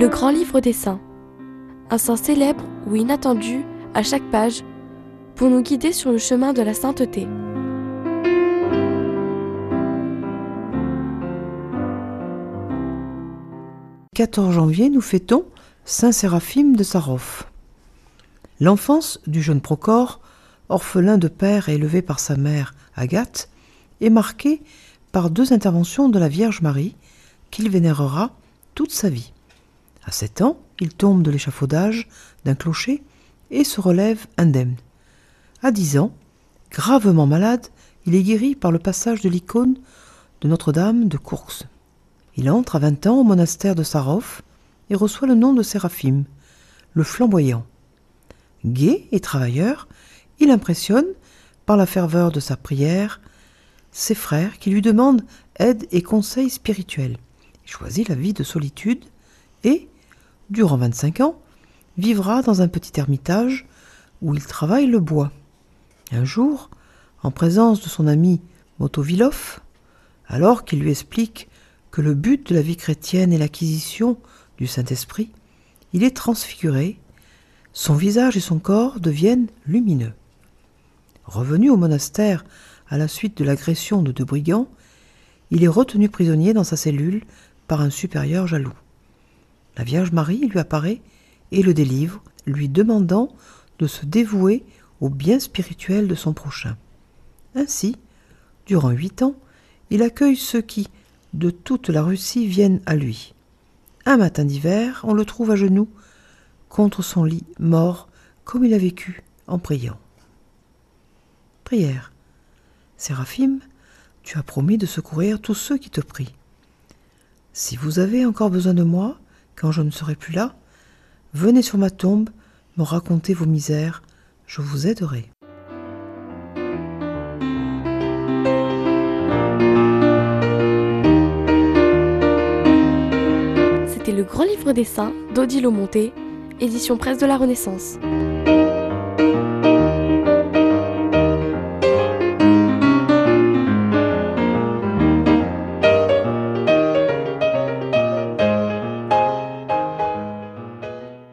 Le grand livre des saints. Un saint célèbre ou inattendu à chaque page pour nous guider sur le chemin de la sainteté. « 14 janvier, nous fêtons Saint Séraphime de Sarov. L'enfance du jeune Procore, orphelin de père et élevé par sa mère Agathe, est marquée par deux interventions de la Vierge Marie qu'il vénérera toute sa vie. À sept ans, il tombe de l'échafaudage d'un clocher et se relève indemne. À dix ans, gravement malade, il est guéri par le passage de l'icône de Notre-Dame de Courx. Il entre à vingt ans au monastère de Sarov et reçoit le nom de Séraphime, le flamboyant. Gai et travailleur, il impressionne, par la ferveur de sa prière, ses frères qui lui demandent aide et conseils spirituels. Il choisit la vie de solitude et, durant 25 ans, vivra dans un petit ermitage où il travaille le bois. Un jour, en présence de son ami Motovilov, alors qu'il lui explique que le but de la vie chrétienne est l'acquisition du Saint-Esprit, il est transfiguré, son visage et son corps deviennent lumineux. Revenu au monastère à la suite de l'agression de deux brigands, il est retenu prisonnier dans sa cellule par un supérieur jaloux. La Vierge Marie lui apparaît et le délivre, lui demandant de se dévouer au bien spirituel de son prochain. Ainsi, durant huit ans, il accueille ceux qui, de toute la Russie, viennent à lui. Un matin d'hiver, on le trouve à genoux, contre son lit, mort, comme il a vécu, en priant. Prière. Séraphime, tu as promis de secourir tous ceux qui te prient. Si vous avez encore besoin de moi, quand je ne serai plus là, venez sur ma tombe me raconter vos misères, je vous aiderai. C'était le grand livre des saints d'Odile Monté, édition presse de la Renaissance.